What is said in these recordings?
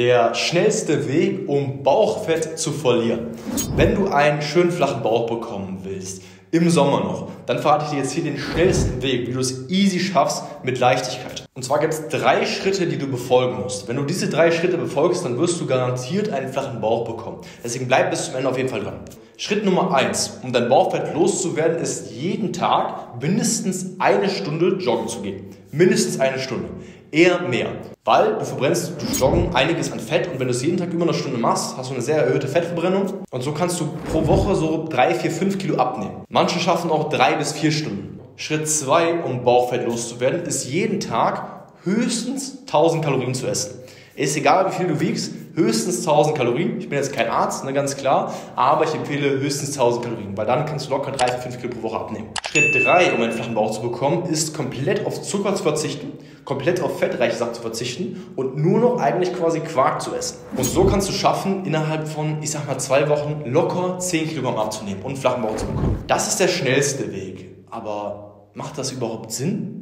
Der schnellste Weg, um Bauchfett zu verlieren. Wenn du einen schönen flachen Bauch bekommen willst, im Sommer noch, dann verrate ich dir jetzt hier den schnellsten Weg, wie du es easy schaffst mit Leichtigkeit. Und zwar gibt es drei Schritte, die du befolgen musst. Wenn du diese drei Schritte befolgst, dann wirst du garantiert einen flachen Bauch bekommen. Deswegen bleib bis zum Ende auf jeden Fall dran. Schritt Nummer eins, um dein Bauchfett loszuwerden, ist jeden Tag mindestens eine Stunde joggen zu gehen. Mindestens eine Stunde. Eher mehr. Weil du verbrennst durch Joggen einiges an Fett und wenn du es jeden Tag über eine Stunde machst, hast du eine sehr erhöhte Fettverbrennung und so kannst du pro Woche so 3, 4, 5 Kilo abnehmen. Manche schaffen auch 3 bis 4 Stunden. Schritt 2, um Bauchfett loszuwerden, ist jeden Tag höchstens 1000 Kalorien zu essen. Ist egal, wie viel du wiegst, höchstens 1000 Kalorien. Ich bin jetzt kein Arzt, ne, ganz klar, aber ich empfehle höchstens 1000 Kalorien, weil dann kannst du locker 3, 4, 5 Kilo pro Woche abnehmen. Schritt 3, um einen flachen Bauch zu bekommen, ist komplett auf Zucker zu verzichten, komplett auf fettreiche Sachen zu verzichten und nur noch eigentlich quasi Quark zu essen. Und so kannst du schaffen, innerhalb von, ich sag mal, zwei Wochen locker 10 Kilogramm abzunehmen und einen flachen Bauch zu bekommen. Das ist der schnellste Weg. Aber macht das überhaupt Sinn?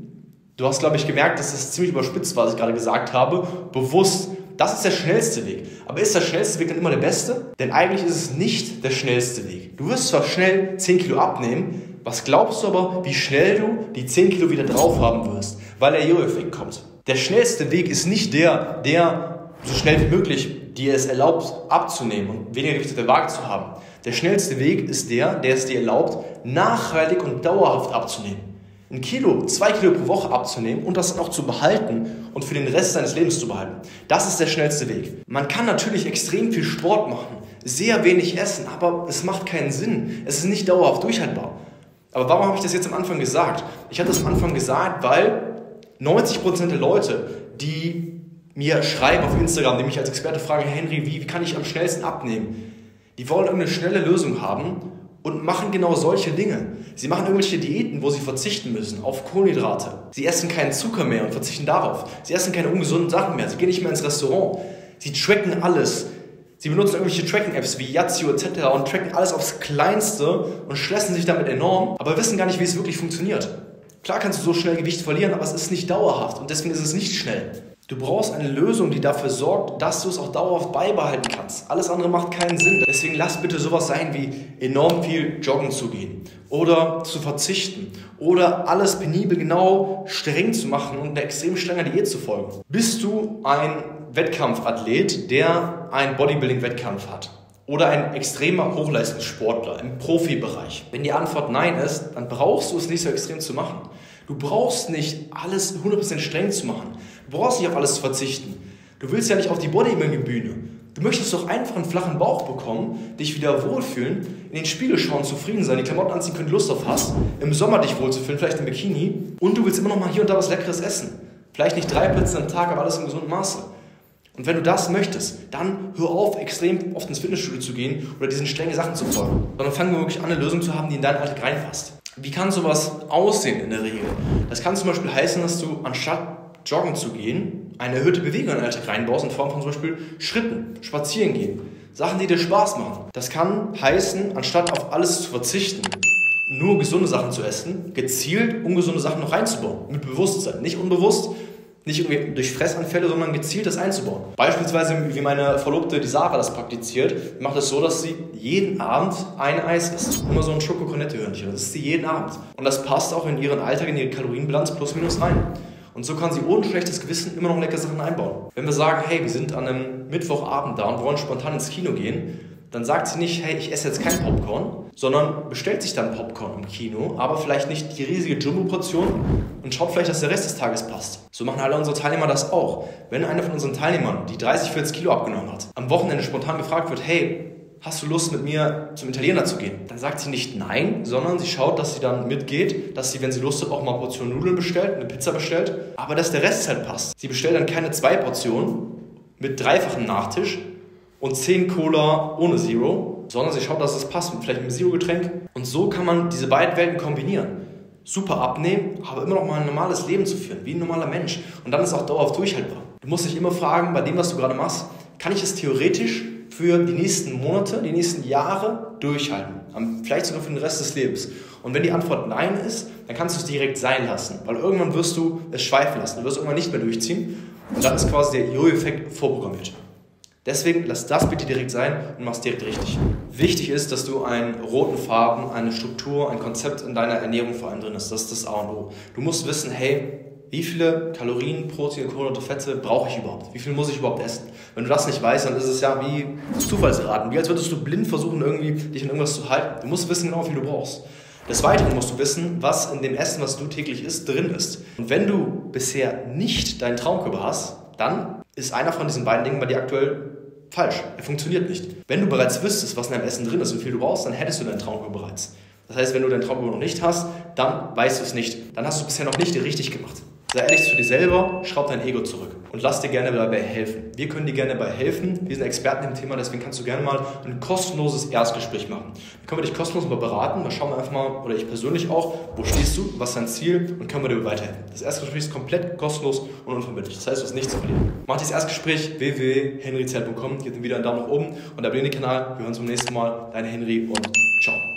Du hast, glaube ich, gemerkt, dass das ziemlich überspitzt war, was ich gerade gesagt habe. Bewusst das ist der schnellste Weg. Aber ist der schnellste Weg dann immer der beste? Denn eigentlich ist es nicht der schnellste Weg. Du wirst zwar schnell 10 Kilo abnehmen, was glaubst du aber, wie schnell du die 10 Kilo wieder drauf haben wirst? Weil der Jojo-Effekt kommt. Der schnellste Weg ist nicht der, der so schnell wie möglich dir es erlaubt abzunehmen und weniger Gewicht auf der Waage zu haben. Der schnellste Weg ist der, der es dir erlaubt, nachhaltig und dauerhaft abzunehmen ein Kilo, zwei Kilo pro Woche abzunehmen und das dann auch zu behalten und für den Rest seines Lebens zu behalten. Das ist der schnellste Weg. Man kann natürlich extrem viel Sport machen, sehr wenig essen, aber es macht keinen Sinn. Es ist nicht dauerhaft durchhaltbar. Aber warum habe ich das jetzt am Anfang gesagt? Ich habe das am Anfang gesagt, weil 90% der Leute, die mir schreiben auf Instagram, die mich als Experte fragen, Henry, wie, wie kann ich am schnellsten abnehmen? Die wollen irgendeine schnelle Lösung haben und machen genau solche Dinge. Sie machen irgendwelche Diäten, wo sie verzichten müssen auf Kohlenhydrate. Sie essen keinen Zucker mehr und verzichten darauf. Sie essen keine ungesunden Sachen mehr. Sie gehen nicht mehr ins Restaurant. Sie tracken alles. Sie benutzen irgendwelche Tracking-Apps wie Yazio etc. und tracken alles aufs Kleinste und stressen sich damit enorm, aber wissen gar nicht, wie es wirklich funktioniert. Klar kannst du so schnell Gewicht verlieren, aber es ist nicht dauerhaft und deswegen ist es nicht schnell. Du brauchst eine Lösung, die dafür sorgt, dass du es auch dauerhaft beibehalten kannst. Alles andere macht keinen Sinn. Deswegen lass bitte sowas sein wie enorm viel joggen zu gehen oder zu verzichten oder alles penibel genau streng zu machen und eine extrem strenge Diät zu folgen. Bist du ein Wettkampfathlet, der einen Bodybuilding-Wettkampf hat? Oder ein extremer Hochleistungssportler im Profibereich? Wenn die Antwort nein ist, dann brauchst du es nicht so extrem zu machen. Du brauchst nicht alles 100% streng zu machen. Du brauchst nicht auf alles zu verzichten. Du willst ja nicht auf die Bodybuilding-Bühne. Du möchtest doch einfach einen flachen Bauch bekommen, dich wieder wohlfühlen, in den Spiegel schauen, zufrieden sein, die Klamotten anziehen können, Lust auf hast, im Sommer dich wohlzufühlen, vielleicht im Bikini und du willst immer noch mal hier und da was Leckeres essen. Vielleicht nicht drei Plätze am Tag, aber alles im gesunden Maße. Und wenn du das möchtest, dann hör auf, extrem oft ins Fitnessstudio zu gehen oder diesen strengen Sachen zu folgen, sondern wir wirklich an, eine Lösung zu haben, die in deinen Alltag reinpasst. Wie kann sowas aussehen in der Regel? Das kann zum Beispiel heißen, dass du anstatt joggen zu gehen, eine erhöhte Bewegung in den Alltag reinbaust in Form von zum Beispiel Schritten, Spazieren gehen, Sachen, die dir Spaß machen. Das kann heißen, anstatt auf alles zu verzichten, nur gesunde Sachen zu essen, gezielt ungesunde Sachen noch reinzubauen. Mit Bewusstsein. Nicht unbewusst, nicht irgendwie durch Fressanfälle, sondern gezielt das einzubauen. Beispielsweise, wie meine Verlobte, die Sarah, das praktiziert, macht es so, dass sie jeden Abend ein Eis isst. Immer so ein Schoko-Cornette-Hörnchen. Das isst sie jeden Abend. Und das passt auch in ihren Alltag, in ihre Kalorienbilanz plus minus rein. Und so kann sie ohne schlechtes Gewissen immer noch leckere Sachen einbauen. Wenn wir sagen, hey, wir sind an einem Mittwochabend da und wollen spontan ins Kino gehen, dann sagt sie nicht, hey, ich esse jetzt kein Popcorn, sondern bestellt sich dann Popcorn im Kino, aber vielleicht nicht die riesige Jumbo-Portion und schaut vielleicht, dass der Rest des Tages passt. So machen alle unsere Teilnehmer das auch. Wenn einer von unseren Teilnehmern, die 30, 40 Kilo abgenommen hat, am Wochenende spontan gefragt wird, hey, hast du Lust mit mir zum Italiener zu gehen? Dann sagt sie nicht nein, sondern sie schaut, dass sie dann mitgeht, dass sie, wenn sie Lust hat, auch mal eine Portion Nudeln bestellt, eine Pizza bestellt, aber dass der Rest halt passt. Sie bestellt dann keine zwei Portionen mit dreifachem Nachtisch und zehn Cola ohne Zero, sondern sie schaut, dass es passt, mit vielleicht einem Zero-Getränk. Und so kann man diese beiden Welten kombinieren. Super abnehmen, aber immer noch mal ein normales Leben zu führen, wie ein normaler Mensch. Und dann ist auch dauerhaft durchhaltbar. Du musst dich immer fragen, bei dem, was du gerade machst, kann ich es theoretisch für die nächsten Monate, die nächsten Jahre durchhalten. Vielleicht sogar für den Rest des Lebens. Und wenn die Antwort Nein ist, dann kannst du es direkt sein lassen. Weil irgendwann wirst du es schweifen lassen. Du wirst irgendwann nicht mehr durchziehen. Und dann ist quasi der Jojo-Effekt vorprogrammiert. Deswegen lass das bitte direkt sein und mach es direkt richtig. Wichtig ist, dass du einen roten Faden, eine Struktur, ein Konzept in deiner Ernährung vor allem drin hast. Das ist das A und O. Du musst wissen, hey, wie viele Kalorien, Proteine, Kohlenhydrate, Fette brauche ich überhaupt? Wie viel muss ich überhaupt essen? Wenn du das nicht weißt, dann ist es ja wie Zufallsraten. Wie als würdest du blind versuchen, irgendwie dich in irgendwas zu halten. Du musst wissen genau, wie viel du brauchst. Des Weiteren musst du wissen, was in dem Essen, was du täglich isst, drin ist. Und wenn du bisher nicht deinen Traumkörper hast, dann ist einer von diesen beiden Dingen bei dir aktuell falsch. Er funktioniert nicht. Wenn du bereits wüsstest, was in deinem Essen drin ist und wie viel du brauchst, dann hättest du deinen Traumkörper bereits. Das heißt, wenn du deinen Traumkörper noch nicht hast, dann weißt du es nicht. Dann hast du bisher noch nicht richtig gemacht. Sei ehrlich zu dir selber, schraub dein Ego zurück und lass dir gerne dabei helfen. Wir können dir gerne dabei helfen. Wir sind Experten im Thema, deswegen kannst du gerne mal ein kostenloses Erstgespräch machen. Dann können wir dich kostenlos mal beraten. Da schauen wir einfach mal, oder ich persönlich auch, wo stehst du, was ist dein Ziel und können wir dir weiterhelfen. Das Erstgespräch ist komplett kostenlos und unverbindlich. Das heißt, du hast nichts zu verlieren. Mach das Erstgespräch www.henryzelt.com, gib dir wieder einen Daumen nach oben und abonniere den Kanal. Wir hören uns beim nächsten Mal. Dein Henry und ciao.